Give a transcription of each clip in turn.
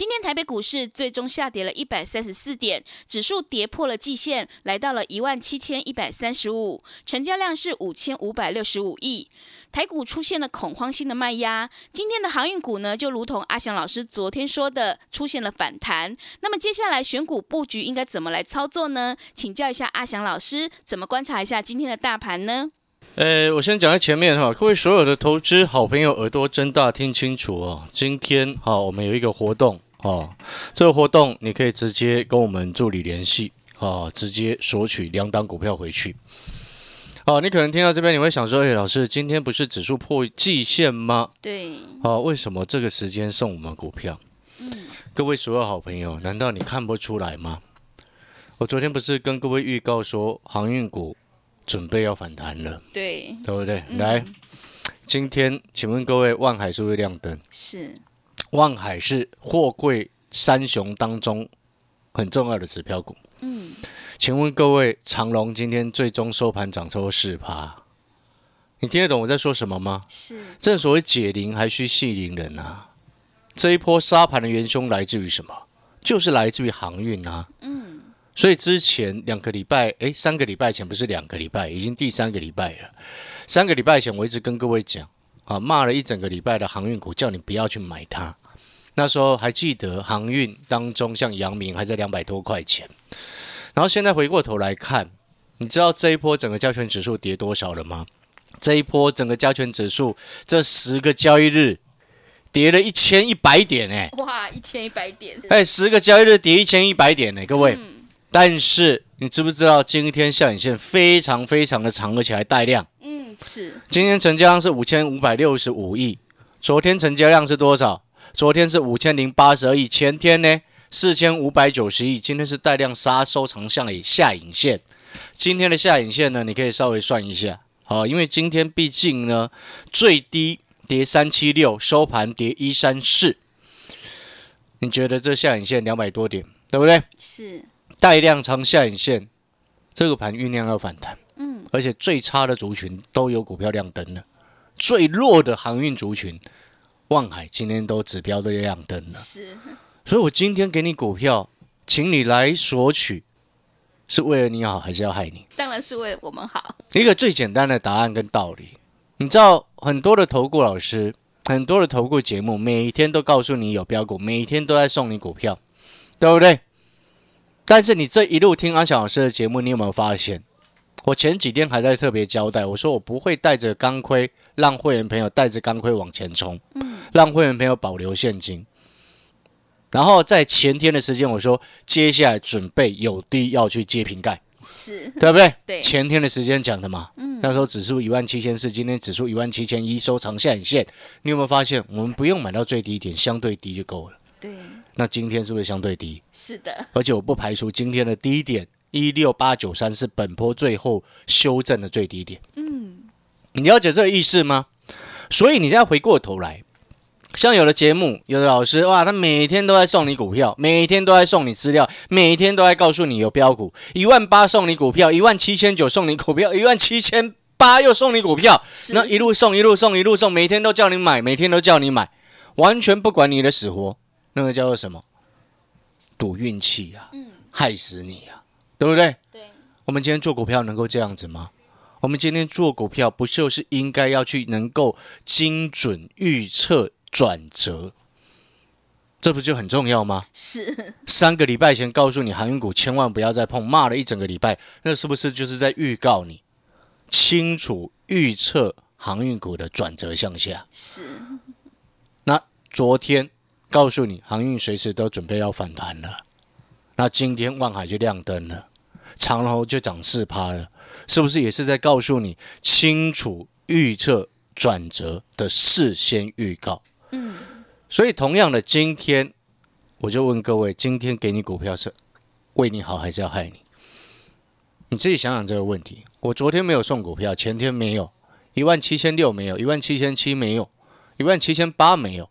今天台北股市最终下跌了一百三十四点，指数跌破了季线，来到了一万七千一百三十五，成交量是五千五百六十五亿。台股出现了恐慌性的卖压，今天的航运股呢，就如同阿翔老师昨天说的，出现了反弹。那么接下来选股布局应该怎么来操作呢？请教一下阿翔老师，怎么观察一下今天的大盘呢？呃，我先讲在前面哈，各位所有的投资好朋友耳朵睁大听清楚哦。今天好，我们有一个活动哦，这个活动你可以直接跟我们助理联系哦，直接索取两档股票回去。哦，你可能听到这边你会想说，哎，老师，今天不是指数破季线吗？对，哦，为什么这个时间送我们股票？嗯，各位所有好朋友，难道你看不出来吗？我昨天不是跟各位预告说航运股准备要反弹了，对，对不对？嗯来，今天请问各位，万海是不是亮灯？是，万海是货柜三雄当中很重要的指标股。嗯，请问各位，长隆今天最终收盘涨超过四趴，你听得懂我在说什么吗？是，正所谓解铃还需系铃人啊！这一波杀盘的元凶来自于什么？就是来自于航运啊。嗯，所以之前两个礼拜，哎，三个礼拜前不是两个礼拜，已经第三个礼拜了。三个礼拜前我一直跟各位讲啊，骂了一整个礼拜的航运股，叫你不要去买它。那时候还记得航运当中，像阳明还在两百多块钱，然后现在回过头来看，你知道这一波整个加权指数跌多少了吗？这一波整个加权指数这十个交易日跌了一千一百点哎、哇，一千一百点，哎，十个交易日跌一千一百点呢、各位。嗯，但是你知不知道今天下影线非常非常的长，而且还带量。嗯，是，今天成交量是五千五百六十五亿，昨天成交量是多少？昨天是五千零八十二亿，前天呢四千五百九十亿，今天是带量杀收长向以下影线。今天的下影线呢，你可以稍微算一下，好，因为今天毕竟呢最低跌三七六，收盘跌一三四，你觉得这下影线两百多点，对不对？是，带量长下影线，这个盘酝酿要反弹，嗯，而且最差的族群都有股票亮灯了，最弱的航运族群，望海今天都指标都亮灯了，是，所以我今天给你股票，请你来索取，是为了你好还是要害你？当然是为我们好，一个最简单的答案跟道理，你知道很多的投顾老师，很多的投顾节目，每一天都告诉你有标股，每天都在送你股票，对不对？但是你这一路听阿翔老师的节目，你有没有发现？我前几天还在特别交代，我说我不会带着钢盔让会员朋友带着钢盔往前冲，让会员朋友保留现金。然后在前天的时间，我说接下来准备有低要去接瓶盖，是，对不对？对前天的时间讲的嘛。嗯，那时候指数一万七千四，今天指数一万七千一，收长下影线。你有没有发现，我们不用买到最低点，相对低就够了？对，那今天是不是相对低？是的，而且我不排除今天的低点一六八九三是本波最后修正的最低点。嗯，你了解这个意思吗？所以你现在回过头来，像有的节目，有的老师哇，他每天都在送你股票，每天都在送你资料，每天都在告诉你有标股，一万八送你股票，一万七千九送你股票，一万七千八又送你股票，那一路送一路送一路送，每天都叫你买，每天都叫你买，完全不管你的死活，那个叫做什么？赌运气啊，嗯，害死你啊，对不对？对，我们今天做股票能够这样子吗？我们今天做股票不就是应该要去能够精准预测转折？这不就很重要吗？是，三个礼拜前告诉你航运股千万不要再碰，骂了一整个礼拜，那是不是就是在预告你清楚预测航运股的转折向下？是，那昨天告诉你航运随时都准备要反弹了，那今天万海就亮灯了。长隆就涨四趴了，是不是也是在告诉你清楚预测转折的事先预告？嗯，所以同样的，今天我就问各位，今天给你股票是为你好还是要害你？你自己想想这个问题。我昨天没有送股票，前天没有，一万七千六没有，一万七千七没有，一万七千八没有。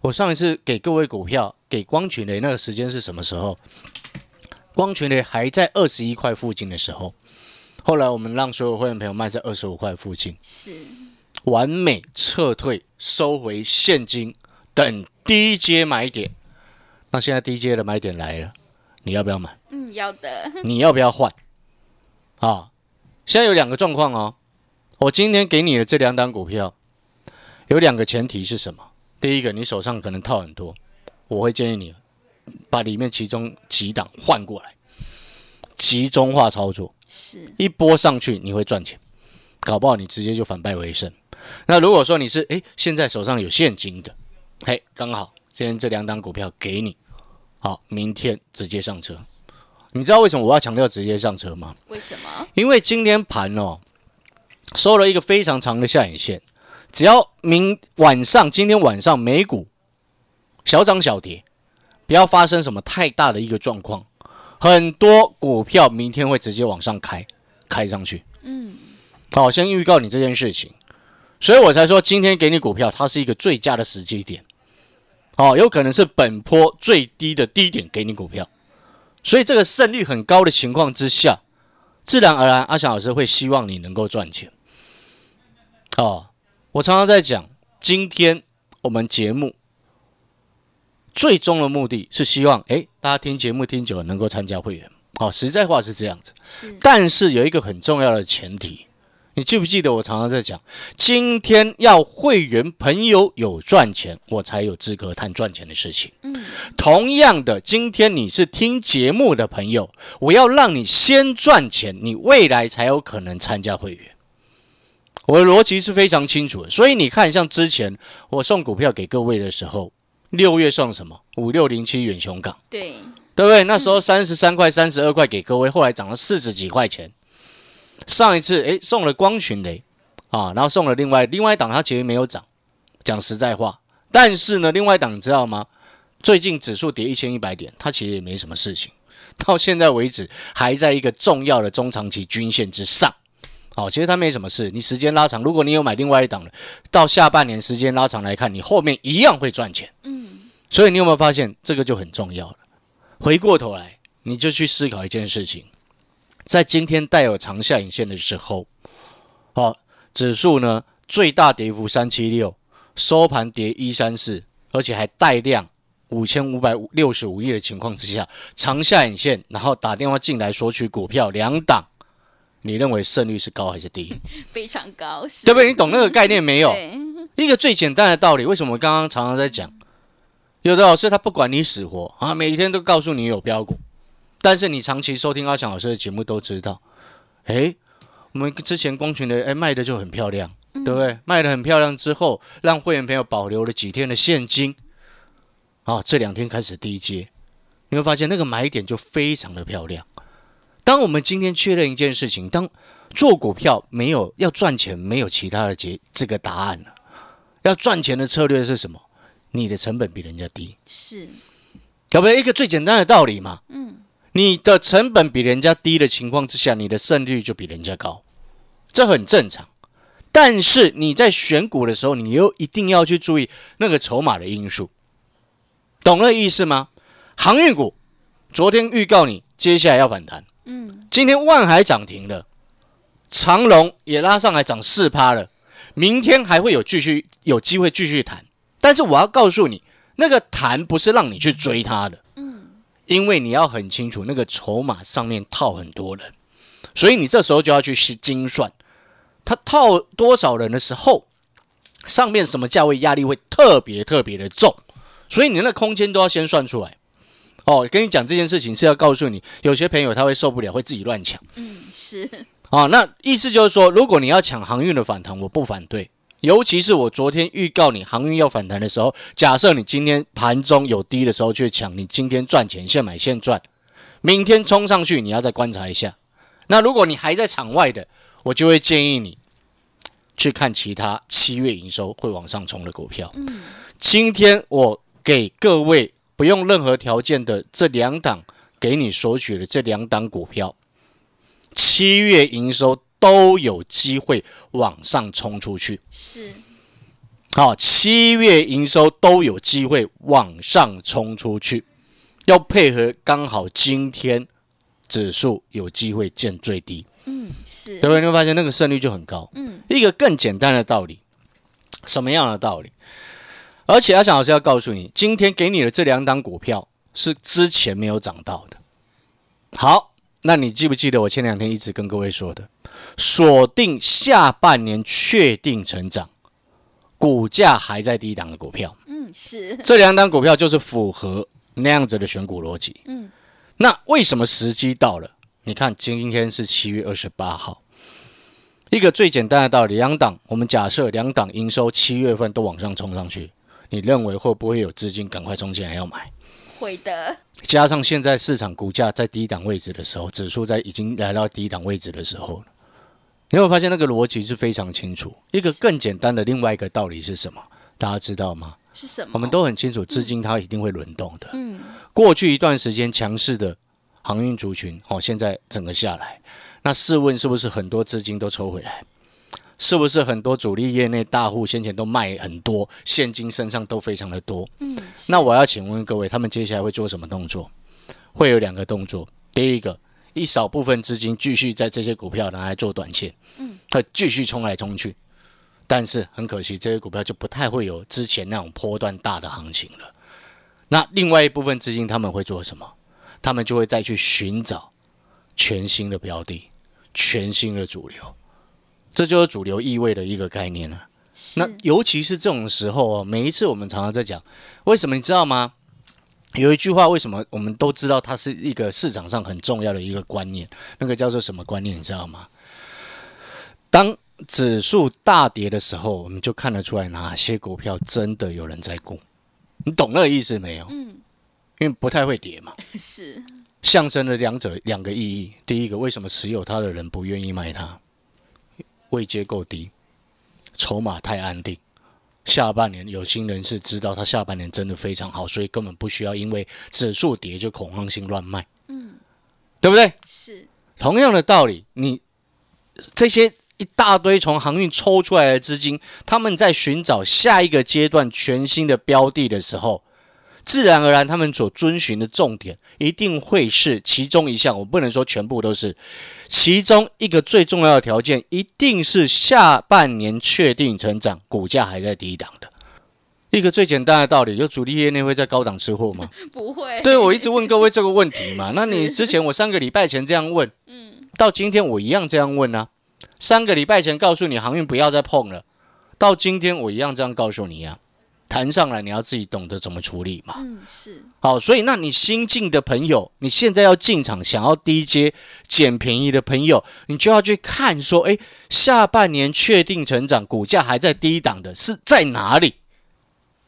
我上一次给各位股票，给光群的那个时间是什么时候？光全雷还在二十一块附近的时候，后来我们让所有会员朋友卖在二十五块附近，是完美撤退，收回现金，等低阶买点。那现在低阶的买点来了，你要不要买？嗯，要的，你要不要换？啊，现在有两个状况哦。我今天给你的这两档股票，有两个前提是什么？第一个，你手上可能套很多，我会建议你把里面其中几档换过来，集中化操作，是一波上去你会赚钱，搞不好你直接就反败为胜。那如果说你是诶现在手上有现金的，嘿，刚好今天这两档股票给你，好，明天直接上车。你知道为什么我要强调直接上车吗？为什么？因为今天盘哦收了一个非常长的下影线，只要明晚上今天晚上美股小涨小跌，不要发生什么太大的一个状况，很多股票明天会直接往上开，开上去。嗯，好，先预告你这件事情，所以我才说今天给你股票，它是一个最佳的时机点。哦，有可能是本波最低的低点给你股票，所以这个胜率很高的情况之下，自然而然阿翔老师会希望你能够赚钱。哦，我常常在讲，今天我们节目最终的目的是希望，诶，大家听节目听久了能够参加会员。好、实在话是这样子。是但是有一个很重要的前提，你记不记得我常常在讲，今天要会员朋友有赚钱，我才有资格谈赚钱的事情。嗯，同样的，今天你是听节目的朋友，我要让你先赚钱，你未来才有可能参加会员。我的逻辑是非常清楚的，所以你看，像之前我送股票给各位的时候，六月送什么？五六零七远雄港。对，对不对？那时候三十三块、三十二块给各位，后来涨了四十几块钱。上一次诶送了光群雷啊，然后送了另外另外一档，它其实没有涨，讲实在话。但是呢，另外一档你知道吗？最近指数跌一千一百点，它其实也没什么事情，到现在为止还在一个重要的中长期均线之上。好、其实它没什么事。你时间拉长，如果你有买另外一档的，到下半年时间拉长来看，你后面一样会赚钱。嗯，所以你有没有发现这个就很重要了？回过头来，你就去思考一件事情，在今天带有长下影线的时候，好，指数呢最大跌幅三七六，收盘跌一三四，而且还带量五千五百六十五亿的情况之下，长下影线，然后打电话进来索取股票两档，你认为胜率是高还是低？非常高，对不对？你懂那个概念没有？一个最简单的道理，为什么我刚刚常常在讲？有的老师他不管你死活啊，每天都告诉你有标股，但是你长期收听阿翔老师的节目都知道，诶，我们之前光群的诶卖的就很漂亮，对不对？卖的很漂亮之后，让会员朋友保留了几天的现金，啊，这两天开始低接，你会发现那个买点就非常的漂亮。当我们今天确认一件事情，当做股票没有要赚钱，没有其他的结这个答案了。要赚钱的策略是什么？你的成本比人家低，是，对不对？一个最简单的道理嘛。嗯，你的成本比人家低的情况之下，你的胜率就比人家高，这很正常。但是你在选股的时候，你又一定要去注意那个筹码的因素，懂那意思吗？航运股昨天预告你接下来要反弹，嗯，今天万海涨停了，长隆也拉上来涨四趴了，明天还会有继续有机会继续谈。但是我要告诉你，那个谈不是让你去追它的，嗯，因为你要很清楚那个筹码上面套很多人，所以你这时候就要去精算，它套多少人的时候，上面什么价位压力会特别特别的重，所以你那空间都要先算出来。哦，跟你讲这件事情是要告诉你，有些朋友他会受不了，会自己乱抢。嗯，是，啊，那意思就是说，如果你要抢航运的反弹，我不反对。尤其是我昨天预告你航运要反弹的时候，假设你今天盘中有低的时候去抢，你今天赚钱，现买现赚，明天冲上去，你要再观察一下。那如果你还在场外的，我就会建议你去看其他七月营收会往上冲的股票。今天我给各位不用任何条件的这两档，给你索取的这两档股票，七月营收都有机会往上冲出去。是好，七月营收都有机会往上冲出去，要配合刚好今天指数有机会见最低，嗯是对不对？你会发现那个胜率就很高。嗯一个更简单的道理，什么样的道理？而且阿翔老师要告诉你，今天给你的这两档股票是之前没有涨到的。好，那你记不记得我前两天一直跟各位说的，锁定下半年确定成长，股价还在低档的股票，嗯是这两档股票就是符合那样子的选股逻辑。嗯那为什么时机到了？你看今天是七月二十八号，一个最简单的道理，两档我们假设两档营收七月份都往上冲上去，你认为会不会有资金赶快冲进来要买？会的加上现在市场股价在低档位置的时候，指数在已经来到低档位置的时候你会发现那个逻辑是非常清楚。一个更简单的另外一个道理是什么？大家知道吗？是什么？我们都很清楚，资金它一定会轮动的。嗯过去一段时间强势的航运族群，哦，现在整个下来，那试问是不是很多资金都抽回来？是不是很多主力业内大户先前都卖很多，现金身上都非常的多？嗯那我要请问各位，他们接下来会做什么动作？会有两个动作。第一个，一少部分资金继续在这些股票拿来做短线，嗯，它继续冲来冲去。但是很可惜，这些股票就不太会有之前那种波段大的行情了。那另外一部分资金他们会做什么？他们就会再去寻找全新的标的、全新的主流，这就是主流意味的一个概念了。是那尤其是这种时候哦，每一次我们常常在讲，为什么你知道吗？有一句话，为什么我们都知道它是一个市场上很重要的一个观念？那个叫做什么观念？你知道吗？当指数大跌的时候，我们就看得出来哪些股票真的有人在顾。你懂那个意思没有？嗯因为不太会跌嘛，是象征了两者两个意义。第一个，为什么持有它的人不愿意卖它？位阶够低，筹码太安定。下半年有心人士知道他下半年真的非常好，所以根本不需要因为指数跌就恐慌性乱卖，嗯对不对？是同样的道理，你这些一大堆从航运抽出来的资金，他们在寻找下一个阶段全新的标的的时候，自然而然他们所遵循的重点一定会是其中一项，我不能说全部都是，其中一个最重要的条件一定是下半年确定成长，股价还在低档的。一个最简单的道理，就主力业内会在高档吃货吗？不会对，我一直问各位这个问题嘛。那你之前我三个礼拜前这样问，嗯到今天我一样这样问啊。三个礼拜前告诉你航运不要再碰了，到今天我一样这样告诉你呀、谈上来你要自己懂得怎么处理嘛。嗯是好，所以那你新进的朋友，你现在要进场想要低阶捡便宜的朋友，你就要去看说，诶，下半年确定成长，股价还在低档的是在哪里？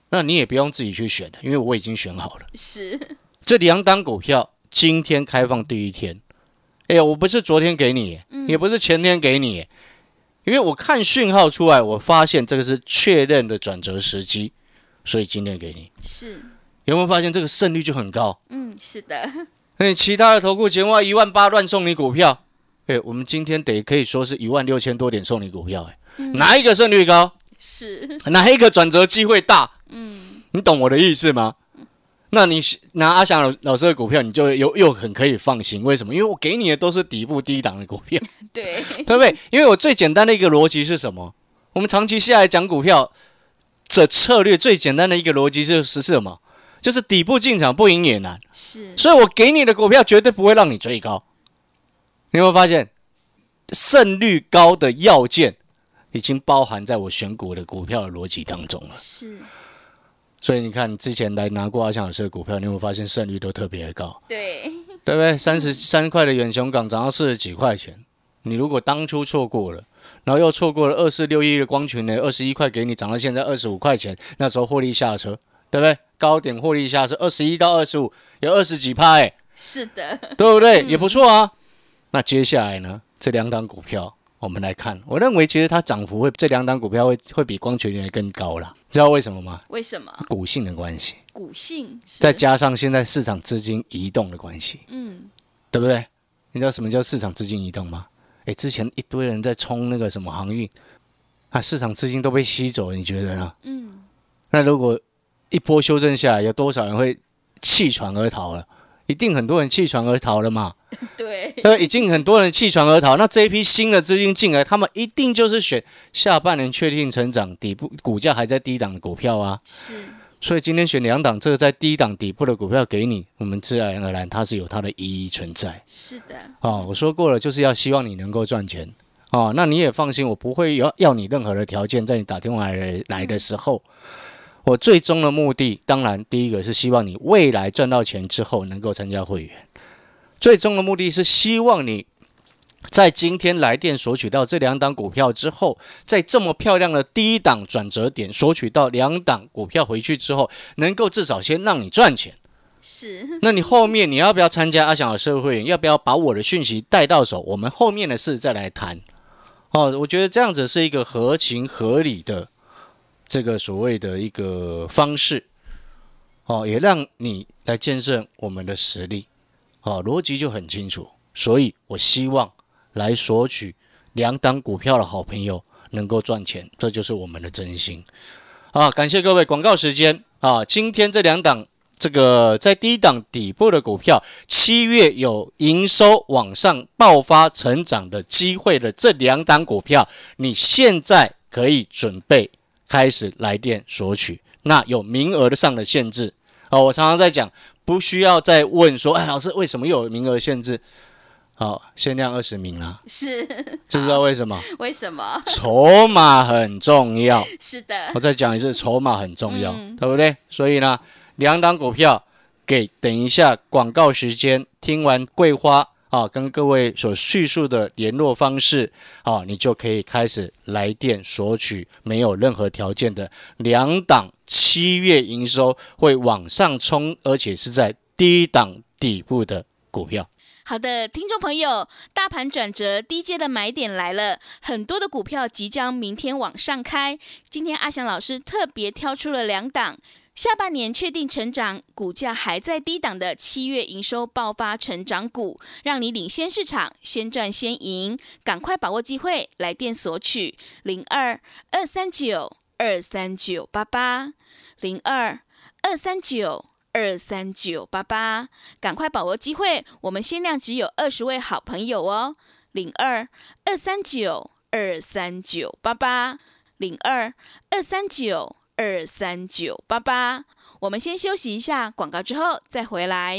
那你也不用自己去选的，因为我已经选好了。是这两档股票今天开放第一天，哎呀，我不是昨天给你，也不是前天给你，因为我看讯号出来，我发现这个是确认的转折时机，所以今天给你。是有没有发现这个胜率就很高？嗯是的那你其他的投顾节目一万八乱送你股票，哎，我们今天得可以说是一万六千多点送你股票，哎，哪一个胜率高？是哪一个转折机会大？嗯你懂我的意思吗？那你拿阿翔老老师的股票，你就又又很可以放心。为什么？因为我给你的都是底部低档的股票，对对不对？因为我最简单的一个逻辑是什么？我们长期下来讲股票的策略，最简单的一个逻辑是是什么？就是底部进场不赢也难。是所以我给你的股票绝对不会让你追高。你有没有发现，胜率高的要件已经包含在我选股的股票的逻辑当中了。是所以你看，之前来拿过阿强老师的股票，你有没有发现胜率都特别的高，对对不对？三十三块的远雄港涨到四十几块钱，你如果当初错过了，然后又错过了二四六一的光群呢，二十一块给你涨到现在二十五块钱，那时候获利下车，对不对？高点获利下车，二十一到二十五有二十几趴哎，是的，对不对？也不错啊。那接下来呢？这两档股票我们来看，我认为其实它涨幅会这两档股票会会比光泉源更高了，知道为什么吗？为什么？股性的关系，股性再加上现在市场资金移动的关系，嗯，对不对？你知道什么叫市场资金移动吗？诶，之前一堆人在冲那个什么航运，啊，市场资金都被吸走了，你觉得呢？嗯，那如果一波修正下来，有多少人会弃船而逃了？一定很多人弃船而逃了嘛？对，那，已经很多人弃船而逃，那这一批新的资金进来，他们一定就是选下半年确定成长、底部股价还在低档的股票啊。是所以今天选两档这个在低档底部的股票给你，我们自然而然它是有它的意义存在。是的，哦，我说过了，就是要希望你能够赚钱。哦，那你也放心，我不会要要你任何的条件，在你打电话来来的时候，我最终的目的，当然第一个是希望你未来赚到钱之后能够参加会员，最终的目的是希望你在今天来电索取到这两档股票之后，在这么漂亮的第一档转折点索取到两档股票回去之后，能够至少先让你赚钱。是那你后面你要不要参加阿翔的社会会员？要不要把我的讯息带到手？我们后面的事再来谈。哦，我觉得这样子是一个合情合理的这个所谓的一个方式。哦，也让你来见证我们的实力。哦，逻辑就很清楚。所以我希望来索取两档股票的好朋友能够赚钱，这就是我们的真心。啊，感谢各位。广告时间啊，今天这两档。这个在低档底部的股票，七月有营收往上爆发成长的机会的这两档股票，你现在可以准备开始来电索取。那有名额的上的限制哦，我常常在讲，不需要再问说，哎，老师为什么有名额限制？好，限量二十名啦，是，知不知道为什么？为什么？筹码很重要。是的，我再讲一次，筹码很重要，嗯对不对？所以呢。两档股票，给等一下广告时间，听完桂花啊，跟各位所叙述的联络方式啊，你就可以开始来电索取，没有任何条件的两档七月营收会往上冲，而且是在低档底部的股票。好的，听众朋友，大盘转折低阶的买点来了，很多的股票即将明天往上开。今天阿翔老师特别挑出了两档。下半年确定成长，股价还在低档的七月营收爆发成长股，让你领先市场，先赚先赢，赶快把握机会，来电索取零二二三九二三九八八零二二三九二三九八八，赶快把握机会，我们限量只有二十位好朋友哦，零二二三九二三九八八零二二三九。二三九八八，我们先休息一下广告，之后再回来。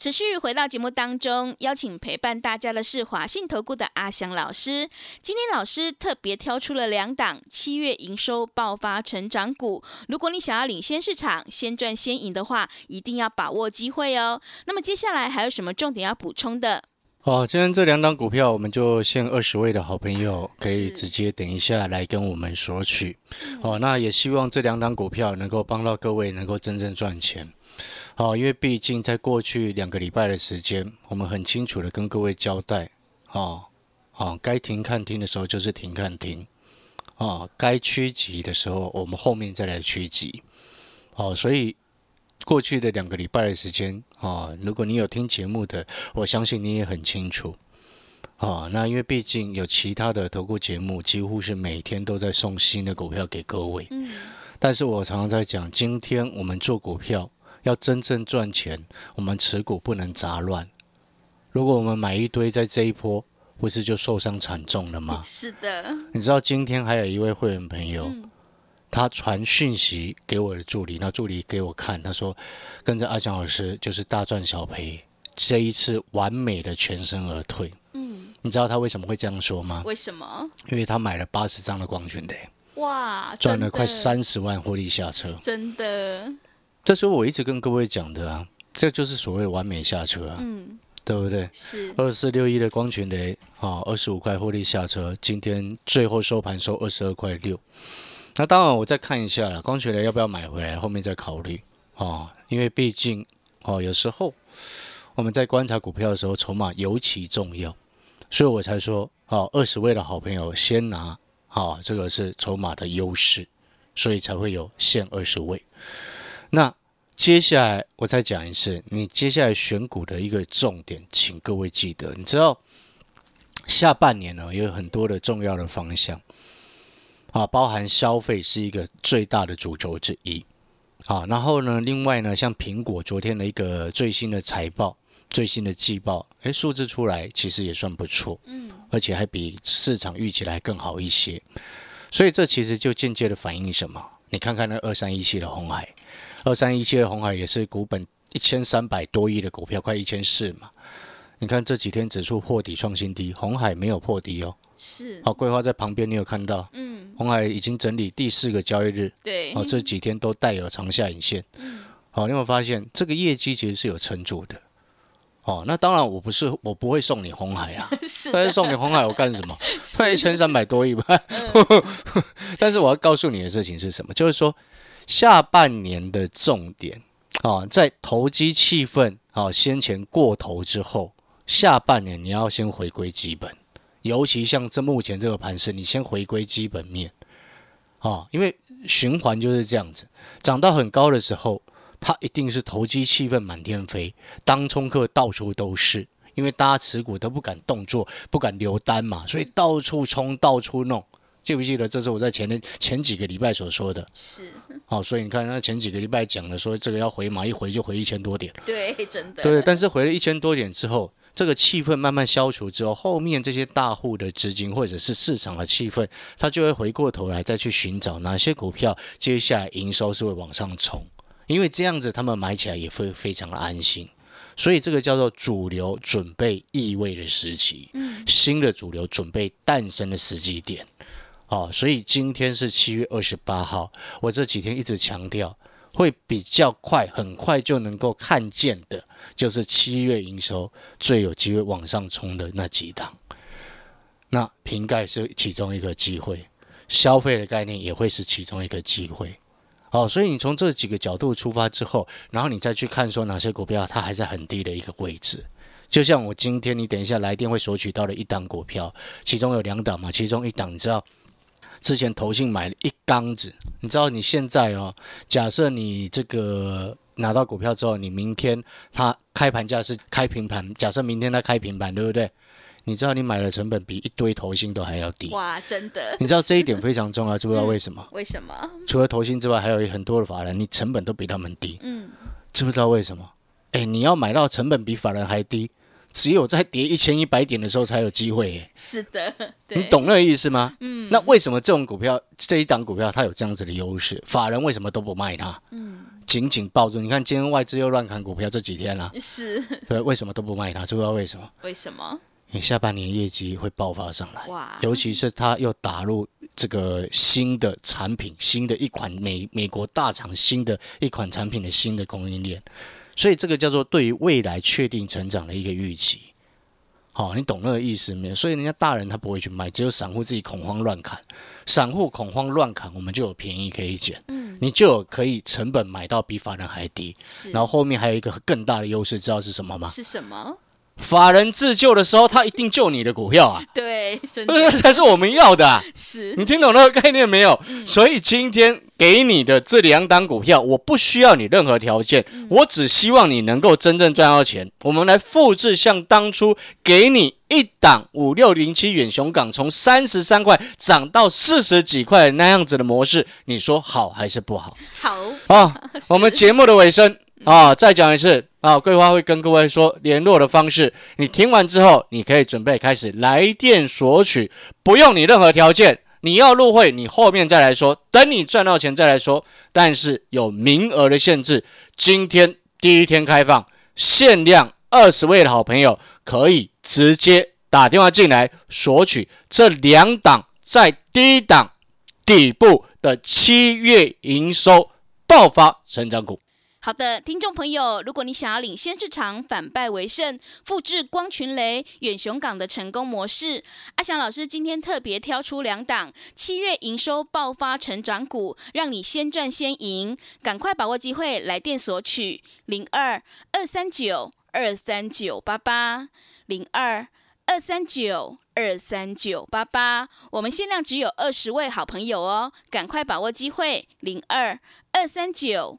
持续回到节目当中，邀请陪伴大家的是华信投顾的阿翔老师。今天老师特别挑出了两档七月营收爆发成长股，如果你想要领先市场、先赚先赢的话，一定要把握机会哦。那么接下来还有什么重点要补充的？哦，今天这两档股票，我们就限二十位的好朋友可以直接等一下来跟我们索取。哦，那也希望这两档股票能够帮到各位，能够真正赚钱。哦，因为毕竟在过去两个礼拜的时间，我们很清楚的跟各位交代，哦，哦，该停看听的时候就是停看听，哦，该趋吉的时候，我们后面再来趋吉。哦，所以。过去的两个礼拜的时间哦，如果你有听节目的，我相信你也很清楚哦。那因为毕竟有其他的投顾节目，几乎是每天都在送新的股票给各位。嗯，但是我常常在讲，今天我们做股票要真正赚钱，我们持股不能杂乱。如果我们买一堆，在这一波，不是就受伤惨重了吗？是的，你知道今天还有一位会员朋友，他传讯息给我的助理，那助理给我看，他说跟着阿强老师就是大赚小赔，这一次完美的全身而退。嗯，你知道他为什么会这样说吗？为什么？因为他买了八十张的光群的，哇，赚了快，三十万获利下车。真的，这是我一直跟各位讲的啊，这就是所谓的完美下车啊，嗯，对不对？是，二四六一的光群雷啊，二十五块获利下车，今天最后收盘收二十二块六。那当然，我再看一下了，光群雷要不要买回来，后面再考虑哦，因为毕竟哦，有时候我们在观察股票的时候，筹码尤其重要，所以我才说哦，二十位的好朋友先拿好、这个是筹码的优势，所以才会有限二十位。那接下来我再讲一次，你接下来选股的一个重点，请各位记得，你知道下半年呢有很多的重要的方向，啊，包含消费是一个最大的主轴之一，啊，然后呢，另外呢，像苹果昨天的一个最新的财报、最新的季报，诶，数字出来其实也算不错，嗯，而且还比市场预期来更好一些，所以这其实就间接的反映什么？你看看那二三一七的红海。二三一七的红海也是股本一千三百多亿的股票，快一千四嘛。你看这几天指数破底创新低，红海没有破底哦。是，好，桂花在旁边，你有看到？嗯，红海已经整理第四个交易日，对，哦，这几天都带有长下影线。嗯好，你有没有发现这个业绩其实是有撑住的？哦，那当然我不是，我不会送你红海啊。是但是，送你红海，我干什么？快一千三百多亿吧。但是我要告诉你的事情是什么？就是说，下半年的重点啊，在投机气氛啊先前过头之后，下半年你要先回归基本，尤其像这目前这个盘势，你先回归基本面啊，因为循环就是这样子，涨到很高的时候，它一定是投机气氛满天飞，当冲客到处都是。因为大家持股都不敢动作，不敢留单嘛，所以到处冲，到处弄。记不记得这是我在前天前几个礼拜所说的？是，好、所以你看，那前几个礼拜讲的说这个要回马，一回就回一千多点，对，真的，对。但是回了一千多点之后，这个气氛慢慢消除之后，后面这些大户的资金或者是市场的气氛，他就会回过头来再去寻找哪些股票接下来营收是会往上冲，因为这样子他们买起来也会非常的安心。所以这个叫做主流准备意味的时期，嗯，新的主流准备诞生的时机点。哦，所以今天是七月二十八号，我这几天一直强调，会比较快，很快就能够看见的，就是七月营收最有机会往上冲的那几档。那瓶盖是其中一个机会，消费的概念也会是其中一个机会。哦，所以你从这几个角度出发之后，然后你再去看说哪些股票它还在很低的一个位置。就像我今天你等一下来电会索取到的一档股票，其中有两档嘛，其中一档你知道之前投信买了一缸子，你知道你现在哦，假设你这个拿到股票之后，你明天它开盘价是开平盘，假设明天它开平盘，对不对？你知道你买的成本比一堆投信都还要低，哇，真的，你知道这一点非常重要，知不知道为什么？为什么？除了投信之外，还有很多的法人，你成本都比他们低，嗯，知不知道为什么？哎，你要买到成本比法人还低，只有在跌一千一百点的时候才有机会耶。是的，你，懂那个意思吗？嗯，那为什么这种股票这一档股票它有这样子的优势？法人为什么都不卖它？嗯，紧紧抱住。你看今天外资又乱砍股票，这几天了、是对，为什么都不卖它？知不知道为什么？为什么？你下半年业绩会爆发上来，哇，尤其是它又打入这个新的产品，新的一款美美国大厂新的一款产品的新的供应链，所以这个叫做对于未来确定成长的一个预期。好、你懂那个意思没有？所以人家大人他不会去卖，只有散户自己恐慌乱砍，散户恐慌乱砍，我们就有便宜可以捡，嗯，你就有可以成本买到比法人还低，然后后面还有一个更大的优势，知道是什么吗？是什么？法人自救的时候，他一定救你的股票啊，对，这才是我们要的、啊。是你听懂那个概念没有？所以今天给你的这两档股票，我不需要你任何条件，我只希望你能够真正赚到钱。我们来复制像当初给你一档五六零七远雄港从三十三块涨到四十几块那样子的模式，你说好还是不好？好，啊，我们节目的尾声啊，再讲一次啊，桂花会跟各位说联络的方式。你听完之后，你可以准备开始来电索取，不用你任何条件，你要入会，你后面再来说，等你赚到钱再来说。但是有名额的限制，今天第一天开放，限量二十位的好朋友可以直接打电话进来索取这两档在低档底部的七月营收爆发成长股。好的，听众朋友，如果你想要领先市场、反败为胜、复制光群雷、远雄港的成功模式，阿翔老师今天特别挑出两档七月营收爆发成长股，让你先赚先赢，赶快把握机会，来电索取零二二三九二三九八八零二二三九二三九八八，我们限量只有二十位好朋友哦，赶快把握机会零二二三九。